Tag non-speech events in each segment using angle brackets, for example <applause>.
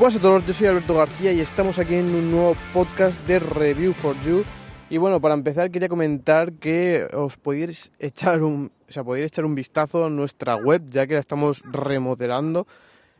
Buenas a todos, yo soy Alberto García y estamos aquí en un nuevo podcast de Review for You. Y bueno, para empezar quería comentar que os podéis echar un, o sea, podéis echar un vistazo a nuestra web, ya que la estamos remodelando.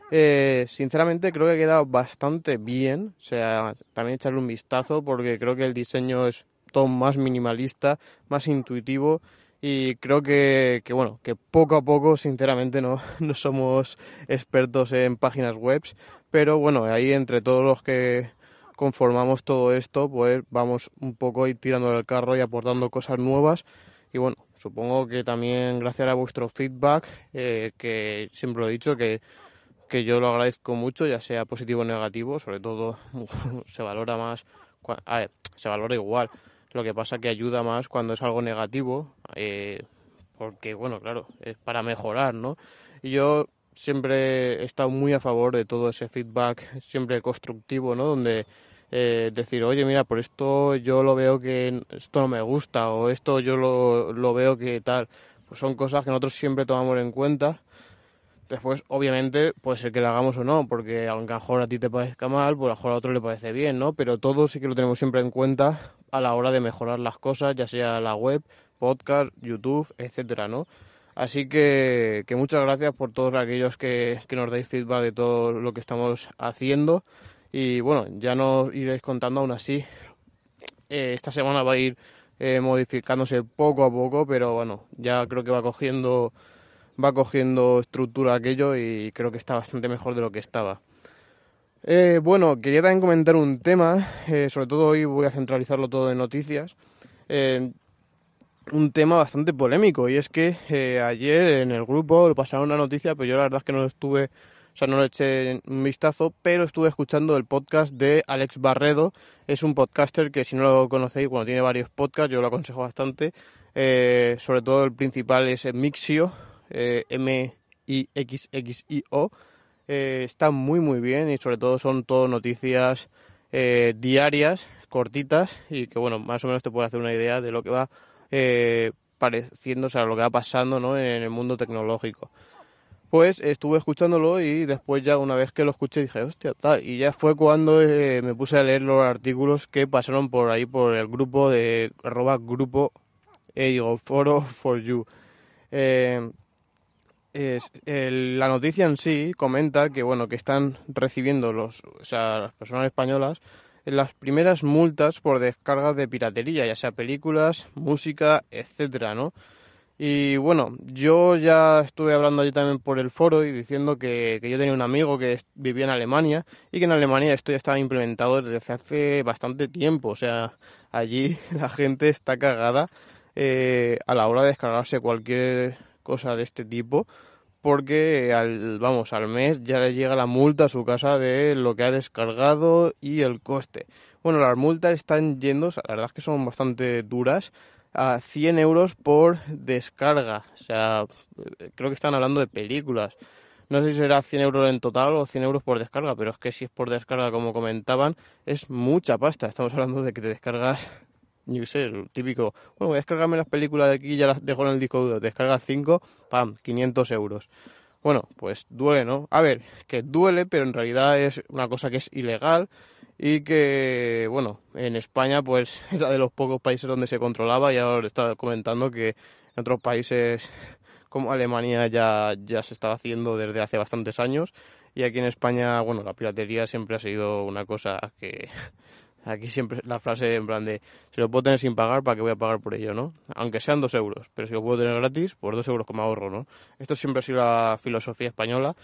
Eh, sinceramente creo que ha quedado bastante bien, o sea, también echarle un vistazo porque creo que el diseño es todo más minimalista, más intuitivo y creo que, que, bueno, que poco a poco, sinceramente, no, <laughs> no somos expertos en páginas web, pero bueno, ahí entre todos los que conformamos todo esto, pues vamos un poco ir tirando del carro y aportando cosas nuevas y bueno, supongo que también gracias a vuestro feedback, eh, que siempre lo he dicho, que, que yo lo agradezco mucho, ya sea positivo o negativo, sobre todo <laughs> se valora más, a ver, se valora igual, lo que pasa que ayuda más cuando es algo negativo, eh, porque bueno, claro, es para mejorar, ¿no? Y yo siempre he estado muy a favor de todo ese feedback, siempre constructivo, ¿no? Donde eh, decir, oye, mira, por esto yo lo veo que esto no me gusta o esto yo lo, lo veo que tal. Pues son cosas que nosotros siempre tomamos en cuenta. Después, obviamente, puede ser que lo hagamos o no, porque aunque a lo mejor a ti te parezca mal, pues a lo mejor a otro le parece bien, ¿no? Pero todo sí que lo tenemos siempre en cuenta a la hora de mejorar las cosas, ya sea la web, podcast, YouTube, etcétera, ¿no? Así que, muchas gracias por todos aquellos que, nos dais feedback de todo lo que estamos haciendo. Y bueno, ya nos iréis contando aún así. Eh, esta semana va a ir eh, modificándose poco a poco, pero bueno, ya creo que va cogiendo va cogiendo estructura aquello y creo que está bastante mejor de lo que estaba. Eh, bueno, quería también comentar un tema, sobre todo hoy voy a centralizarlo todo en noticias, un tema bastante polémico y es que eh, ayer en el grupo lo pasaron una noticia, pero yo la verdad es que no lo estuve, o sea, no le eché un vistazo, pero estuve escuchando el podcast de Alex Barredo, es un podcaster que si no lo conocéis, bueno, tiene varios podcasts, yo lo aconsejo bastante, sobre todo el principal es Mixio, M-I-X-X-I-O, eh, está muy muy bien y sobre todo son todo noticias eh, diarias, cortitas y que bueno, más o menos te puede hacer una idea de lo que va eh, pareciendo, o sea, lo que va pasando ¿no? en el mundo tecnológico. Pues estuve escuchándolo y después ya una vez que lo escuché dije, hostia, tal. Y ya fue cuando eh, me puse a leer los artículos que pasaron por ahí, por el grupo de arroba grupo, eh, digo, foro for you. Eh, la noticia en sí comenta que bueno que están recibiendo los o sea las personas españolas las primeras multas por descargas de piratería ya sea películas música etcétera no y bueno yo ya estuve hablando allí también por el foro y diciendo que, que yo tenía un amigo que vivía en Alemania y que en Alemania esto ya estaba implementado desde hace bastante tiempo. O sea allí <laughs> la gente está cagada eh, a la hora de descargarse cualquier cosa de este tipo porque al, vamos, al mes ya le llega la multa a su casa de lo que ha descargado y el coste. Bueno, las multas están yendo, la verdad es que son bastante duras, a 100 euros por descarga. O sea, creo que están hablando de películas. No sé si será 100 euros en total o 100 euros por descarga, pero es que si es por descarga, como comentaban, es mucha pasta. Estamos hablando de que te descargas yo sé, el típico, bueno, voy a descargarme las películas de aquí y ya las dejo en el disco duro, descargas 5, pam, 500 euros. Bueno, pues duele, ¿no? A ver, que duele, pero en realidad es una cosa que es ilegal y que, bueno, en España pues <laughs> era de los pocos países donde se controlaba y ahora estaba comentando que en otros países como Alemania ya, ya se estaba haciendo desde hace bastantes años y aquí en España, bueno, la piratería siempre ha sido una cosa que Aquí siempre la frase en plan de, si lo puedo tener sin pagar, ¿para qué voy a pagar por ello, no? Aunque sean dos euros, pero si lo puedo tener gratis, por dos euros como ahorro, ¿no? Esto siempre ha sido la filosofía española.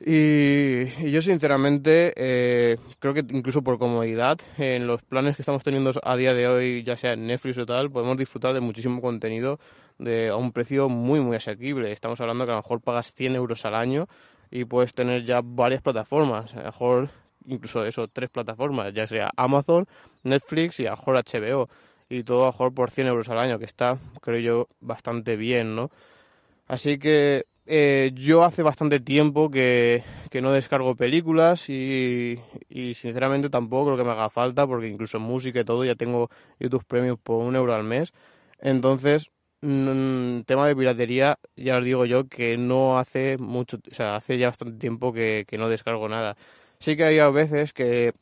Y, y yo sinceramente eh, creo que incluso por comodidad, en los planes que estamos teniendo a día de hoy, ya sea en Netflix o tal, podemos disfrutar de muchísimo contenido de, a un precio muy, muy asequible. Estamos hablando que a lo mejor pagas 100 euros al año y puedes tener ya varias plataformas. A lo mejor incluso eso, tres plataformas, ya sea Amazon, Netflix y a mejor HBO. Y todo a mejor por 100 euros al año, que está, creo yo, bastante bien, ¿no? Así que eh, yo hace bastante tiempo que, que no descargo películas y, sinceramente tampoco creo que me haga falta porque incluso música y todo ya tengo YouTube Premium por un euro al mes. Entonces, mmm, tema de piratería, ya os digo yo que no hace mucho, o sea, hace ya bastante tiempo que, que no descargo nada Sí que hay a veces que,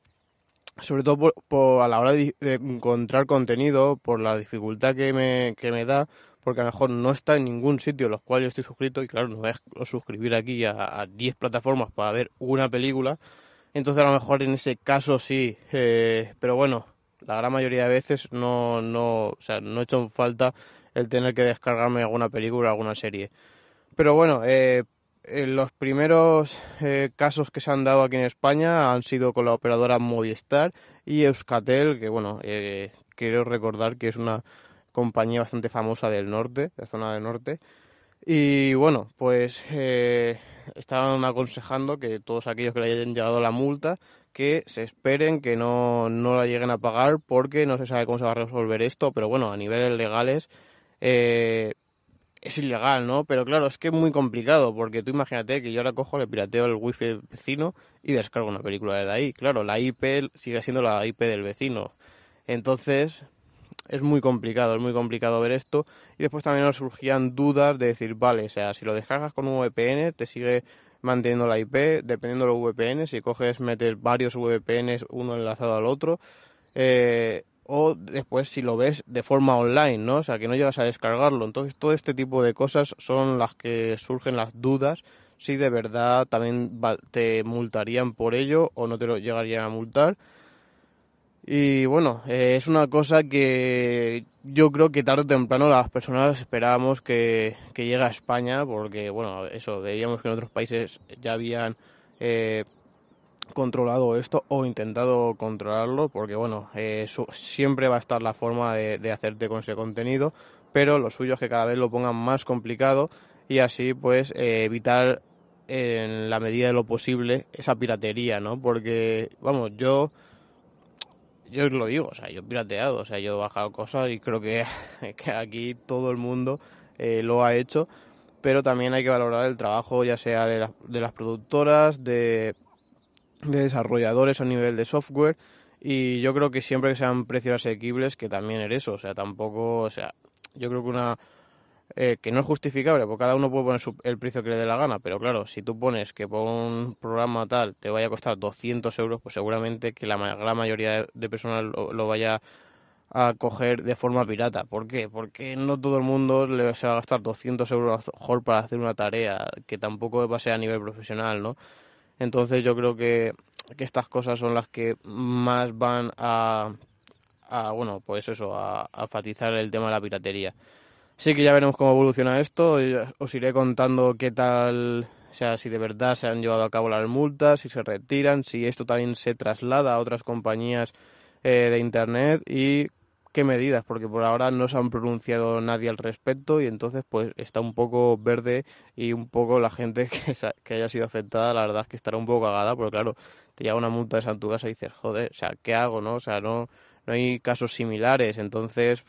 sobre todo a la hora de, encontrar contenido, por la dificultad que me, que me da, porque a lo mejor no está en ningún sitio en los cuales yo estoy suscrito y claro, no voy a suscribir aquí a 10 plataformas para ver una película, entonces a lo mejor en ese caso sí, eh, pero bueno, la gran mayoría de veces no, no, o sea, no he hecho falta el tener que descargarme alguna película alguna serie. Pero bueno, eh, los primeros eh, casos que se han dado aquí en España han sido con la operadora Movistar y Euskatel, que bueno, eh, quiero recordar que es una compañía bastante famosa del norte, de la zona del norte. Y bueno, pues eh, estaban aconsejando que todos aquellos que le hayan llegado la multa, que se esperen, que no, no la lleguen a pagar, porque no se sabe cómo se va a resolver esto, pero bueno, a niveles legales eh, es ilegal, ¿no? Pero claro, es que es muy complicado, porque tú imagínate que yo ahora cojo, le pirateo el wifi vecino y descargo una película de ahí. Claro, la IP sigue siendo la IP del vecino. Entonces, es muy complicado, es muy complicado ver esto. Y después también nos surgían dudas de decir, vale, o sea, si lo descargas con un VPN, te sigue manteniendo la IP, dependiendo de los VPN, si coges, metes varios VPNs, uno enlazado al otro, eh, o después si lo ves de forma online, ¿no? O sea, que no llegas a descargarlo. Entonces, todo este tipo de cosas son las que surgen las dudas si de verdad también te multarían por ello o no te lo llegarían a multar. Y bueno, eh, es una cosa que yo creo que tarde o temprano las personas esperábamos que, que llegue a España, porque bueno, eso, veíamos que en otros países ya habían eh, controlado esto o intentado controlarlo, porque bueno, eh, siempre va a estar la forma de, hacerte con ese contenido, pero lo suyo es que cada vez lo pongan más complicado y así pues evitar en la medida de lo posible esa piratería, ¿no? Porque, vamos, yo yo lo digo, o sea, yo he pirateado, o sea, yo he bajado cosas y creo <laughs> que, aquí todo el mundo eh, lo ha hecho, pero también hay que valorar el trabajo ya sea de las productoras, de, de, desarrolladores a nivel de software y yo creo que siempre que sean precios asequibles, que también es eso, o sea, tampoco, o sea, yo creo que una eh, que no es justificable, porque cada uno puede poner el precio que le dé la gana, pero claro, si tú pones que por un programa tal te vaya a costar 200 euros, pues seguramente que la gran mayoría de personas lo, vaya a coger de forma pirata. ¿Por qué? Porque no todo el mundo le va a gastar 200 euros mejor para hacer una tarea que tampoco va a ser a nivel profesional, ¿no? Entonces yo creo que, que estas cosas son las que más van a, a bueno, pues eso, a, a enfatizar el tema de la piratería. Sí que ya veremos cómo evoluciona esto. Os iré contando qué tal, o sea, si de verdad se han llevado a cabo las multas, si se retiran, si esto también se traslada a otras compañías eh, de Internet y qué medidas, porque por ahora no se han pronunciado nadie al respecto y entonces pues está un poco verde y un poco la gente <laughs> que, que haya sido afectada, la verdad es que estará un poco cagada, porque claro, te llega una multa de casa y dices, joder, o sea, ¿qué hago, no? O sea, no, no hay casos similares, entonces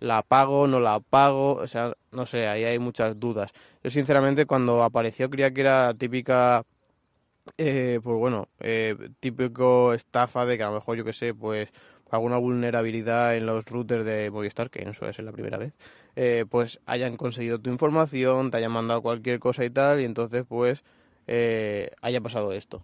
la pago, no la pago, o sea, no sé, ahí hay muchas dudas. Yo sinceramente cuando apareció creía que era típica, eh, pues bueno, eh, típico estafa de que a lo mejor yo que sé, pues alguna vulnerabilidad en los routers de Movistar, que no suele ser la primera vez, eh, pues hayan conseguido tu información, te hayan mandado cualquier cosa y tal, y entonces pues eh, haya pasado esto.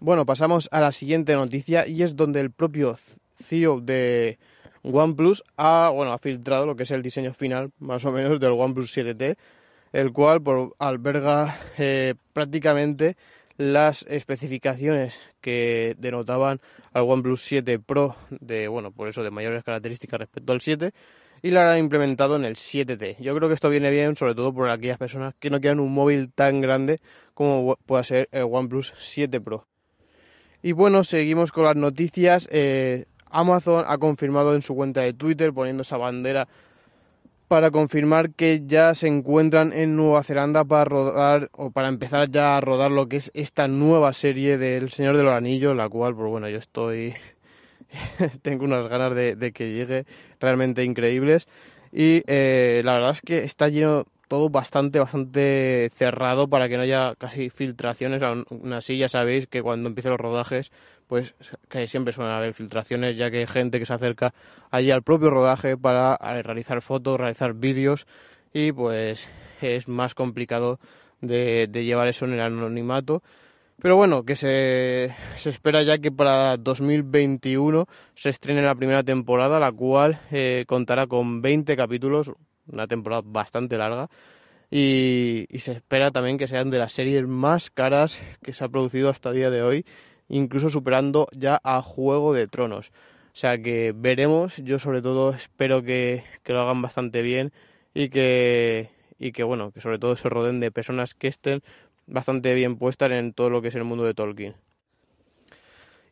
Bueno, pasamos a la siguiente noticia y es donde el propio CEO de OnePlus ha, bueno, ha filtrado lo que es el diseño final, más o menos, del OnePlus 7T, el cual alberga eh, prácticamente las especificaciones que denotaban al OnePlus 7 Pro de, bueno, por eso de mayores características respecto al 7 y la han implementado en el 7T. Yo creo que esto viene bien, sobre todo por aquellas personas que no quieran un móvil tan grande como pueda ser el OnePlus 7 Pro. Y bueno, seguimos con las noticias. Eh, Amazon ha confirmado en su cuenta de Twitter, poniendo esa bandera para confirmar que ya se encuentran en Nueva Zelanda para rodar o para empezar ya a rodar lo que es esta nueva serie del Señor de los Anillos, la cual, pues bueno, yo estoy <laughs> tengo unas ganas de, que llegue realmente increíbles. Y eh, la verdad es que está lleno todo bastante, bastante cerrado para que no haya casi filtraciones. Aún así, ya sabéis que cuando empiezan los rodajes, pues que siempre suelen haber filtraciones, ya que hay gente que se acerca allí al propio rodaje para realizar fotos, realizar vídeos y pues es más complicado de, llevar eso en el anonimato. Pero bueno, que se, se espera ya que para 2021 se estrene la primera temporada, la cual eh, contará con 20 capítulos, una temporada bastante larga. Y, se espera también que sean de las series más caras que se ha producido hasta el día de hoy, incluso superando ya a Juego de Tronos. O sea que veremos, yo sobre todo espero que, que lo hagan bastante bien y que, y que bueno, que sobre todo se rodeen de personas que estén bastante bien puestas en todo lo que es el mundo de Tolkien.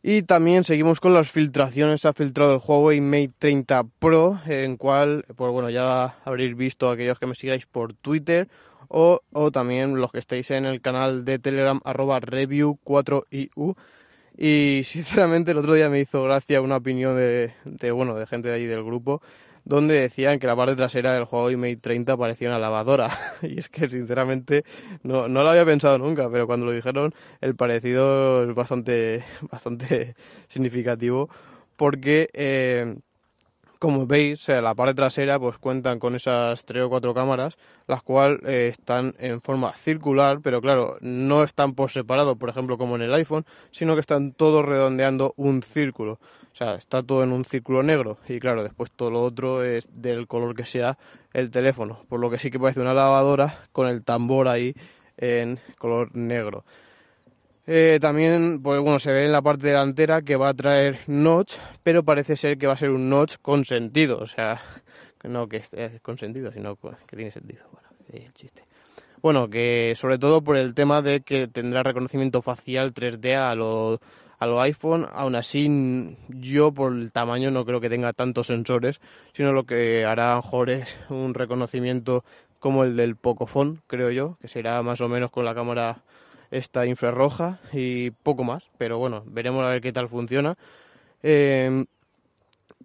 Y también seguimos con las filtraciones. Ha filtrado el Huawei Mate 30 Pro, en cual, pues bueno, ya habréis visto aquellos que me sigáis por Twitter o, o también los que estéis en el canal de Telegram arroba review4iu. Y <laughs> sinceramente el otro día me hizo gracia una opinión de, de bueno, de gente de ahí del grupo donde decían que la parte trasera del Huawei Mate 30 parecía una lavadora. <laughs> y es que sinceramente no, no lo había pensado nunca, pero cuando lo dijeron el parecido es bastante, <laughs> bastante significativo porque... Eh, como veis, la parte trasera pues cuentan con esas tres o cuatro cámaras, las cuales eh, están en forma circular, pero claro, no están por separado, por ejemplo, como en el iPhone, sino que están todos redondeando un círculo. O sea, está todo en un círculo negro y claro, después todo lo otro es del color que sea el teléfono, por lo que sí que parece una lavadora con el tambor ahí en color negro. Eh, también, pues bueno, se ve en la parte delantera que va a traer notch, pero parece ser que va a ser un notch con sentido, o sea, no que esté con sentido, sino que tiene sentido. Bueno, el chiste. Bueno, que sobre todo por el tema de que tendrá reconocimiento facial 3D a los a los iPhone, aún así yo por el tamaño no creo que tenga tantos sensores, sino lo que hará mejor es un reconocimiento como el del Pocophone, creo yo, que será más o menos con la cámara esta infrarroja y poco más, pero bueno, veremos a ver qué tal funciona. Em,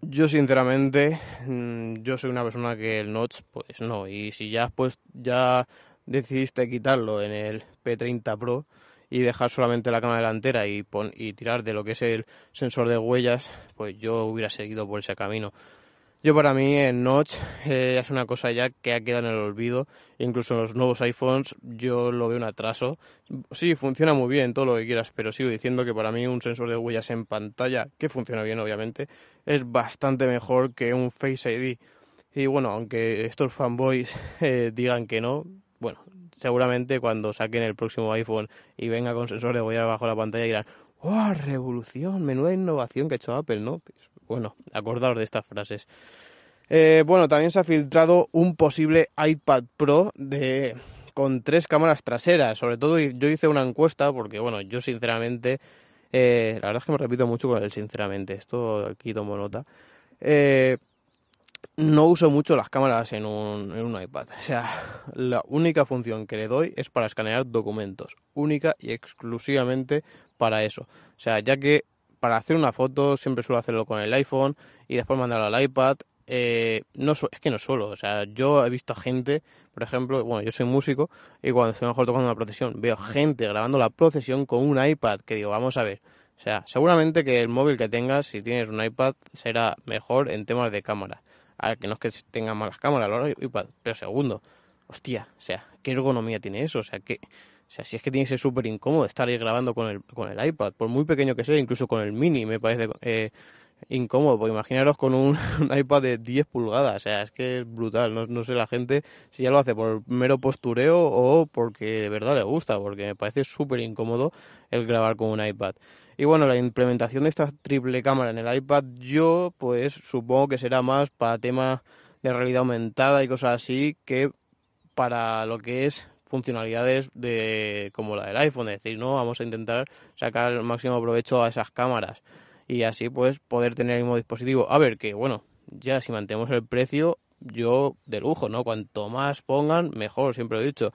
yo sinceramente, mm, yo soy una persona que el notch, pues no, y si ya pues ya decidiste quitarlo en el P30 Pro, y dejar solamente la cámara delantera y, y tirar de lo que es el sensor de huellas, pues yo hubiera seguido por ese camino. Yo para mí el notch eh, es una cosa ya que ha quedado en el olvido. Incluso en los nuevos iPhones yo lo veo un atraso. Sí, funciona muy bien, todo lo que quieras, pero sigo diciendo que para mí un sensor de huellas en pantalla, que funciona bien obviamente, es bastante mejor que un Face ID. Y bueno, aunque estos fanboys <laughs> eh, digan que no, bueno, seguramente cuando saquen el próximo iPhone y venga con sensor de huellas bajo la pantalla dirán, ¡oh, revolución! Menuda innovación que ha hecho Apple, ¿no? Pues, bueno, acordaos de estas frases. Eh, bueno, también se ha filtrado un posible iPad Pro de con tres cámaras traseras. Sobre todo yo hice una encuesta porque, bueno, yo sinceramente, eh, la verdad es que me repito mucho con el sinceramente. Esto aquí tomo nota. Eh, no uso mucho las cámaras en un iPad. O sea, la única función que le doy es para escanear documentos. Única y exclusivamente para eso. O sea, ya que para hacer una foto siempre suelo hacerlo con el iPhone y después mandarlo al iPad. Eh, no es que no suelo, o sea, yo he visto a gente, por ejemplo, bueno, yo soy músico y cuando estoy mejor tocando una procesión, veo gente grabando la procesión con un iPad que digo, vamos a ver, o sea, seguramente que el móvil que tengas, si tienes un iPad, será mejor en temas de cámara a ver, que no es que tenga malas cámaras, pero segundo, hostia, o sea, ¿qué ergonomía tiene eso? O sea, que, o sea, si es que tiene que ser súper incómodo estar ahí grabando con el, con el iPad, por muy pequeño que sea, incluso con el mini me parece eh, incómodo, porque imaginaros con un, <laughs> iPad de 10 pulgadas, o sea, es que es brutal, no, no sé la gente si ya lo hace por mero postureo o porque de verdad le gusta, porque me parece súper incómodo el grabar con un iPad. Y bueno, la implementación de esta triple cámara en el iPad, yo pues supongo que será más para temas de realidad aumentada y cosas así que para lo que es funcionalidades de como la del iPhone, es decir, no vamos a intentar sacar el máximo provecho a esas cámaras y así pues poder tener el mismo dispositivo. A ver que bueno, ya si mantenemos el precio, yo de lujo, ¿no? Cuanto más pongan, mejor, siempre lo he dicho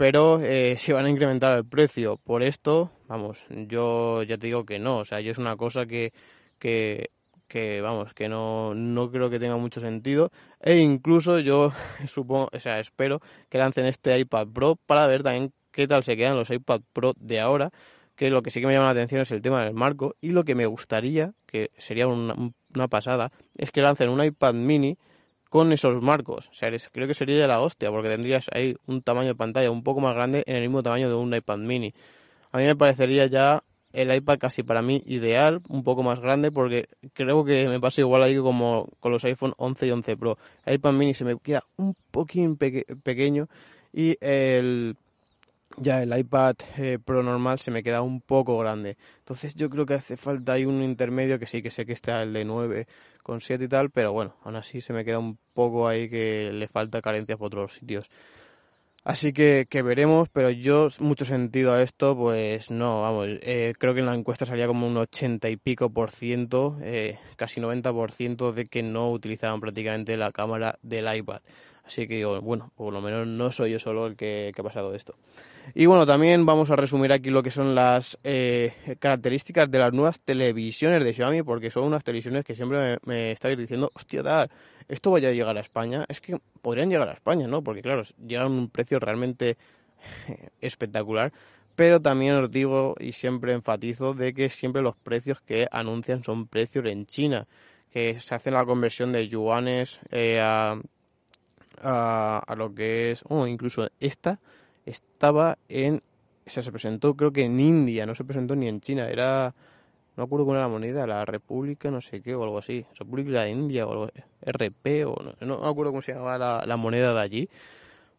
pero eh, <laughs> si van a incrementar el precio por esto, vamos, yo ya te digo que no, o sea, yo es una cosa que, que, que vamos, que no, no creo que tenga mucho sentido e incluso yo <laughs> supongo, o sea, espero que lancen este iPad Pro para ver también qué tal se quedan los iPad Pro de ahora, que lo que sí que me llama la atención es el tema del marco y lo que me gustaría, que sería una, una pasada, es que lancen un iPad mini con esos marcos. O sea, creo que sería ya la hostia, porque tendrías ahí un tamaño de pantalla un poco más grande en el mismo tamaño de un iPad mini. a mí me parecería ya el iPad casi para mí ideal, un poco más grande, porque creo que me pasa igual ahí como con los iPhone 11 y 11 Pro. El iPad mini se me queda un poquín pequeño y el ya el iPad eh, Pro normal se me queda un poco grande. Entonces yo creo que hace falta ahí un intermedio que sí que sé que está el de 9 con 7 y tal, pero bueno, aún así se me queda un poco ahí que le falta carencias por otros sitios. Así que, que veremos, pero yo mucho sentido a esto, pues no, vamos, eh, creo que en la encuesta salía como un 80 y pico por ciento, eh, casi 90 por ciento de que no utilizaban prácticamente la cámara del iPad. Así que digo, bueno, por lo menos no soy yo solo el que, ha pasado esto. Y bueno, también vamos a resumir aquí lo que son las eh, características de las nuevas televisiones de Xiaomi, porque son unas televisiones que siempre me, me estáis diciendo, hostia, tal, esto vaya a llegar a España. Es que podrían llegar a España, ¿no? Porque claro, llegan a un precio realmente <laughs> espectacular. Pero también os digo y siempre enfatizo de que siempre los precios que anuncian son precios en China, que se hace la conversión de yuanes eh, a, a, lo que es, oh, incluso esta estaba en, o sea, se presentó creo que en India, no se presentó ni en China, era no acuerdo cuál era la moneda, la República no sé qué o algo así, República de India o algo, RP o no, no me acuerdo cómo se llamaba la, moneda de allí,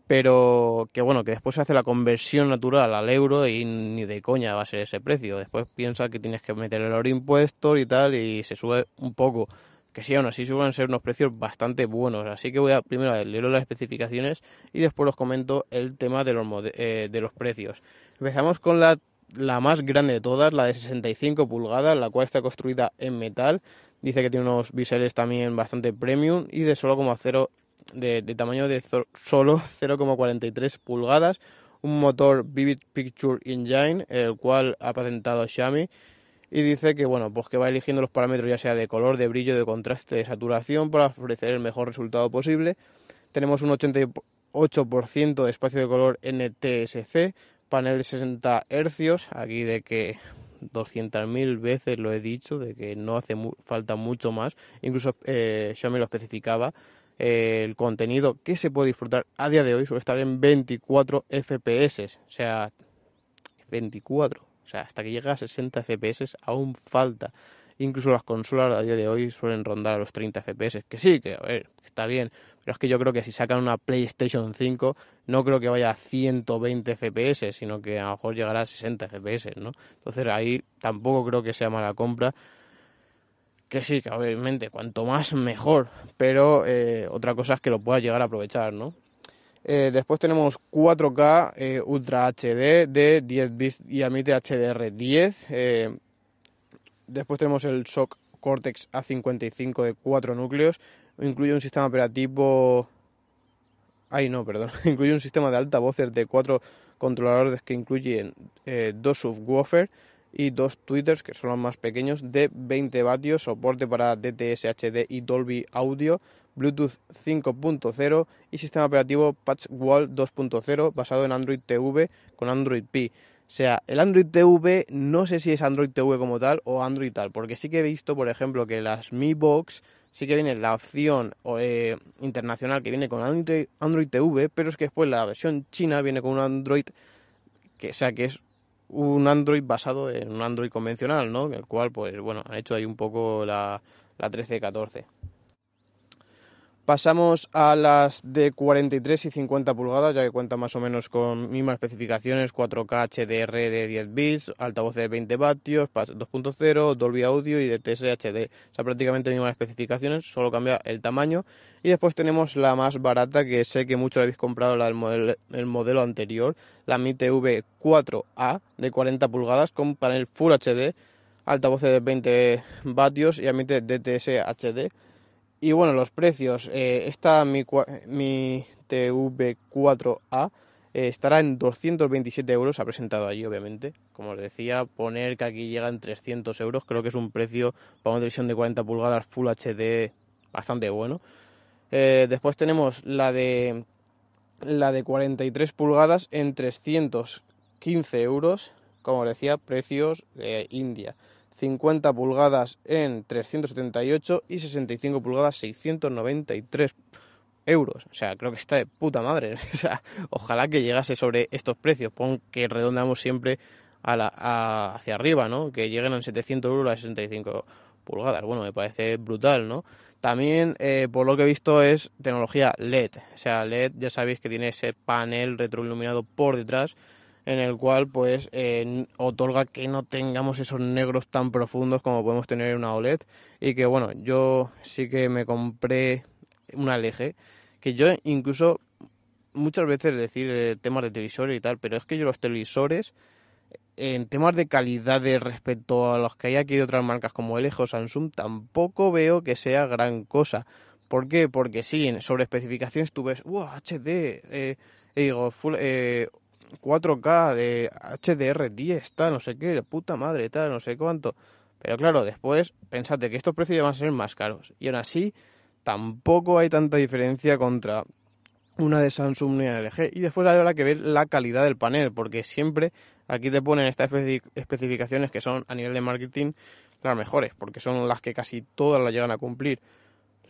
pero que bueno, que después se hace la conversión natural al euro y ni de coña va a ser ese precio, después piensa que tienes que meter el impuestos y tal y se sube un poco, que sí, aún así suelen ser unos precios bastante buenos, así que voy a primero a leer las especificaciones y después os comento el tema de los, eh, de los precios. Empezamos con la la más grande de todas, la de 65 pulgadas, la cual está construida en metal. Dice que tiene unos biseles también bastante premium y de solo como de, de tamaño de solo <laughs> 0,43 pulgadas. Un motor Vivid Picture Engine, el cual ha patentado Xiaomi. Y dice que bueno, pues que va eligiendo los parámetros ya sea de color, de brillo, de contraste, de saturación para ofrecer el mejor resultado posible. Tenemos un 88% de espacio de color NTSC, panel de 60 hercios, aquí de que 200.000 veces lo he dicho, de que no hace falta mucho más, incluso eh, me lo especificaba, eh, el contenido que se puede disfrutar a día de hoy suele estar en 24 FPS, o sea, 24, o sea, hasta que llega a 60 FPS aún falta. Incluso las consolas a día de hoy suelen rondar a los 30 FPS, que sí, que a ver, está bien, pero es que yo creo que si sacan una PlayStation 5, no creo que vaya a 120 FPS, sino que a lo mejor llegará a 60 FPS, ¿no? Entonces ahí tampoco creo que sea mala compra. Que sí, que obviamente cuanto más mejor, pero eh, otra cosa es que lo puedas llegar a aprovechar, ¿no? Eh, después tenemos 4K eh, Ultra HD de 10 bits y admite HDR10. Después tenemos el Shock Cortex A55 de 4 núcleos incluye un sistema operativo... Ay, no, perdón. <laughs> incluye un sistema de altavoces de cuatro controladores que incluyen eh, dos subwoofers y dos tweeters, que son los más pequeños, de 20 vatios, soporte para DTS HD y Dolby Audio, Bluetooth 5.0 y sistema operativo Patchwall 2.0 basado en Android TV con Android P. O sea, el Android TV no sé si es Android TV como tal o Android tal, porque sí que he visto, por ejemplo, que las Mi Box sí que viene la opción eh, internacional que viene con Android, Android TV, pero es que después la versión china viene con un Android que sea que es un Android basado en un Android convencional, ¿no? El cual, pues bueno, han hecho ahí un poco la, la 13-14. Pasamos a las de 43 y 50 pulgadas, ya que cuenta más o menos con mismas especificaciones, 4K HDR de 10 bits, altavoz de 20 vatios, 2.0, Dolby Audio y DTS HD. O sea, prácticamente mismas especificaciones, solo cambia el tamaño. Y después tenemos la más barata, que sé que muchos habéis comprado la del modelo, el modelo anterior, la Mi TV 4A de 40 pulgadas con panel Full HD, altavoz de 20 vatios y admite DTS HD y bueno, los precios. Eh, esta mi, mi TV4A eh, estará en 227 euros. Ha presentado allí, obviamente. Como os decía, poner que aquí llegan 300 euros. Creo que es un precio para una televisión de 40 pulgadas Full HD bastante bueno. Eh, después tenemos la de la de 43 pulgadas en 315 euros. Como os decía, precios de India. 50 pulgadas en 378 y 65 pulgadas 693 euros. O sea, creo que está de puta madre. <laughs> Ojalá que llegase sobre estos precios. Pon que redondamos siempre hacia arriba, ¿no? Que lleguen a 700 euros a 65 pulgadas. Bueno, me parece brutal, ¿no? También, eh, por lo que he visto, es tecnología LED. O sea, LED ya sabéis que tiene ese panel retroiluminado por detrás en el cual pues eh, otorga que no tengamos esos negros tan profundos como podemos tener en una OLED y que bueno, yo sí que me compré una LG que yo incluso muchas veces decir eh, temas de televisores y tal, pero es que yo los televisores en temas de calidad de respecto a los que hay aquí de otras marcas como LG o Samsung, tampoco veo que sea gran cosa. ¿Por qué? Porque sí, sobre especificaciones tú ves, wow, HD, eh, digo, full, 4K, de HDR10, tal, no sé qué, puta madre, tal, no sé cuánto. Pero claro, después, pensate que estos precios ya van a ser más caros. Y aún así, tampoco hay tanta diferencia contra una de Samsung y una LG. Y después habrá que ver la calidad del panel, porque siempre Aquí te ponen estas especificaciones que son a nivel de marketing las mejores, porque son las que casi todas las llegan a cumplir.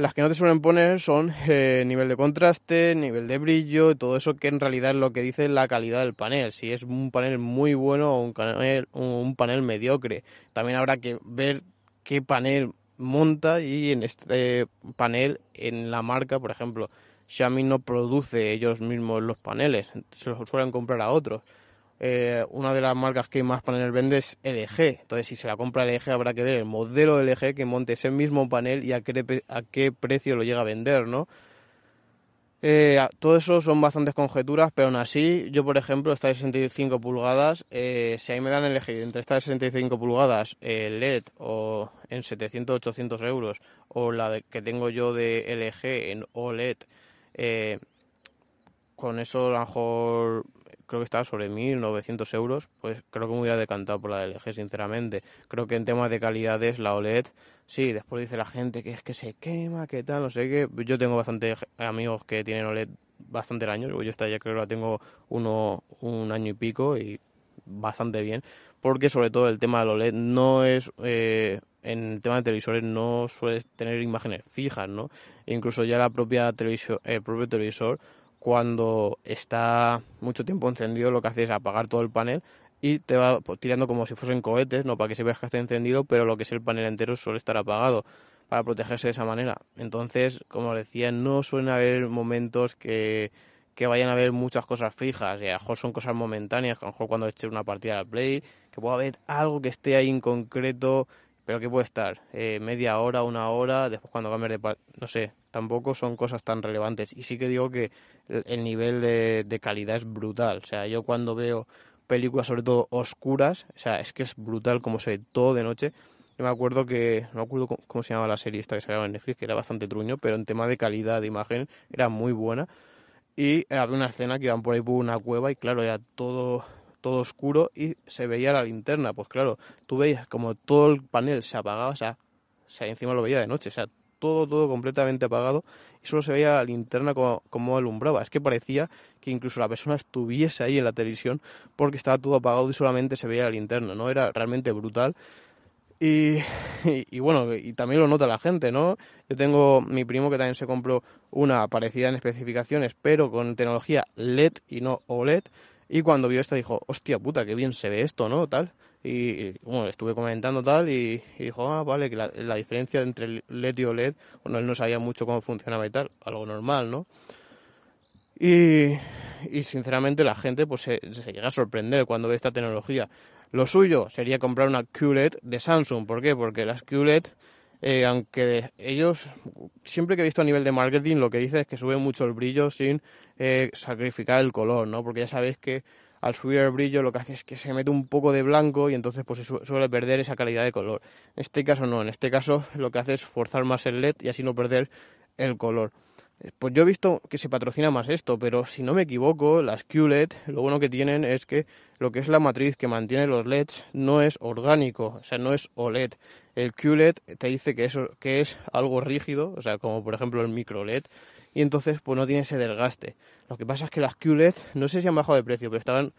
Las que no te suelen poner son <laughs> eh, nivel de contraste, nivel de brillo, todo eso que en realidad es lo que dice la calidad del panel. Si es un panel muy bueno o un panel, un panel mediocre. También habrá que ver qué panel monta y en este panel, en la marca, por ejemplo, Xiaomi no produce ellos mismos los paneles, se los suelen comprar a otros. Eh, una de las marcas que más paneles vende es LG. Entonces, si se la compra LG, habrá que ver el modelo LG que monte ese mismo panel y a qué, a qué precio lo llega a vender, ¿no? Eh, todo eso son bastantes conjeturas, pero aún así, yo por ejemplo, esta de 65 pulgadas, eh, si ahí me dan elegir entre esta de 65 pulgadas LED o en 700-800 euros, o la que tengo yo de LG en OLED, con eso a lo mejor creo que estaba sobre 1.900 euros, pues creo que me hubiera decantado por la LG, sinceramente. Creo que en temas de calidades, la OLED, sí, después dice la gente que es que se quema, que tal, no sé qué. Yo tengo bastantes amigos que tienen OLED bastante años, yo esta ya creo que la tengo uno, un año y pico y bastante bien, porque sobre todo el tema del OLED no es... Eh, en el tema de televisores no suele tener imágenes fijas, ¿no? E incluso ya la propia televisor, el propio televisor cuando está mucho tiempo encendido lo que hace es apagar todo el panel y te va tirando como si fuesen cohetes, no para que se vea que esté encendido, pero lo que es el panel entero suele estar apagado para protegerse de esa manera. Entonces, como decía, no suelen haber momentos que, que vayan a haber muchas cosas fijas, y a lo mejor son cosas momentáneas, a lo mejor cuando eches una partida al play, que pueda haber algo que esté ahí en concreto, pero que puede estar eh, media hora, una hora, después cuando cambies de no sé, tampoco son cosas tan relevantes. Y sí que digo que el, nivel de, calidad es brutal. O sea, yo cuando veo películas, sobre todo oscuras, o sea, es que es brutal como se ve todo de noche. Yo me acuerdo que, no me acuerdo cómo, se llamaba la serie esta que se en Netflix, que era bastante truño, pero en tema de calidad de imagen era muy buena. Y había una escena que iban por ahí por una cueva y claro, era todo todo oscuro y se veía la linterna. Pues claro, tú veías como todo el panel se apagaba, o sea, sea encima lo veía de noche, o sea, todo, todo completamente apagado y solo se veía la linterna como, alumbraba. Es que parecía que incluso la persona estuviese ahí en la televisión porque estaba todo apagado y solamente se veía la linterna, ¿no? Era realmente brutal. Y, y, bueno, y también lo nota la gente, ¿no? Yo tengo mi primo que también se compró una parecida en especificaciones, pero con tecnología LED y no OLED. Y cuando vio esta dijo, hostia puta, qué bien se ve esto, ¿no? Tal. Y, bueno, estuve comentando tal y, dijo, ah, vale, que la, diferencia entre LED y OLED, bueno, él no sabía mucho cómo funcionaba y tal, algo normal, ¿no? Y, y sinceramente la gente pues se, llega a sorprender cuando ve esta tecnología. Lo suyo sería comprar una QLED de Samsung. ¿Por qué? Porque las QLED, eh, aunque ellos, siempre que he visto a nivel de marketing, lo que dicen es que sube mucho el brillo sin eh, sacrificar el color, ¿no? Porque ya sabéis que al subir el brillo lo que hace es que se mete un poco de blanco y entonces pues se suele perder esa calidad de color. En este caso no, en este caso lo que hace es forzar más el LED y así no perder el color. Eh, pues yo he visto que se patrocina más esto, pero si no me equivoco, las QLED lo bueno que tienen es que lo que es la matriz que mantiene los LEDs no es orgánico, o sea, no es OLED. El QLED te dice que, eso, que es algo rígido, o sea, como por ejemplo el micro LED, y entonces pues no tiene ese desgaste. Lo que pasa es que las QLED no sé si han bajado de precio, pero estaban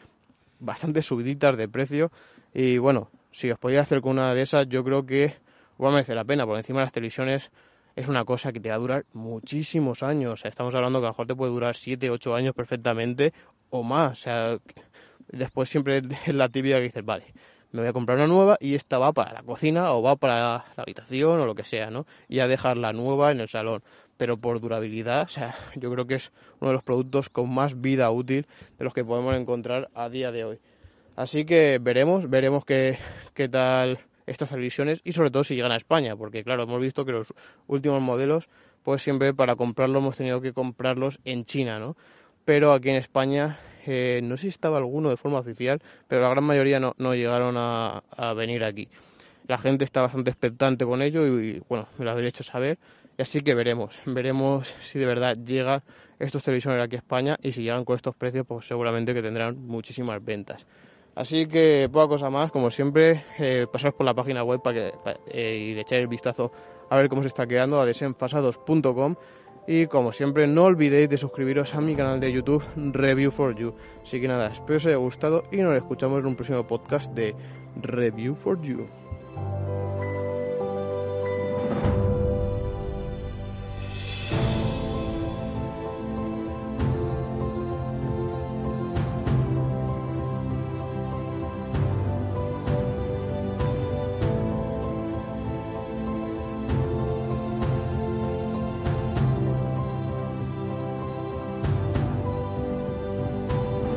bastante subiditas de precio y bueno, si os podéis hacer con una de esas yo creo que va a merecer la pena, por encima de las televisiones es una cosa que te va a durar muchísimos años. estamos hablando que a lo mejor te puede durar 7, 8 años perfectamente o más. O sea, después siempre <laughs> es la típica que dices, vale, me voy a comprar una nueva y esta va para la cocina o va para la habitación o lo que sea, ¿no? Y a dejar la nueva en el salón. Pero por durabilidad, o sea, <laughs> yo creo que es uno de los productos con más vida útil de los que podemos encontrar a día de hoy. Así que veremos, veremos qué, qué tal estas televisiones y sobre todo si llegan a España, porque claro, hemos visto que los últimos modelos, pues siempre para comprarlos hemos tenido que comprarlos en China, ¿no? Pero aquí en España eh, no sé si estaba alguno de forma oficial, pero la gran mayoría no, no llegaron a, venir aquí. La gente está bastante expectante con ello y, bueno, me lo habéis hecho saber. Y así que veremos, veremos si de verdad llegan estos televisores aquí a España y si llegan con estos precios, pues seguramente que tendrán muchísimas ventas. Así que poca cosa más, como siempre, eh, pasaros por la página web para que, eh, y le echéis el vistazo a ver cómo se está quedando a desenfasados.com y como siempre, no olvidéis de suscribiros a mi canal de YouTube Review for You. Así que nada, espero os haya gustado y nos escuchamos en un próximo podcast de Review for You.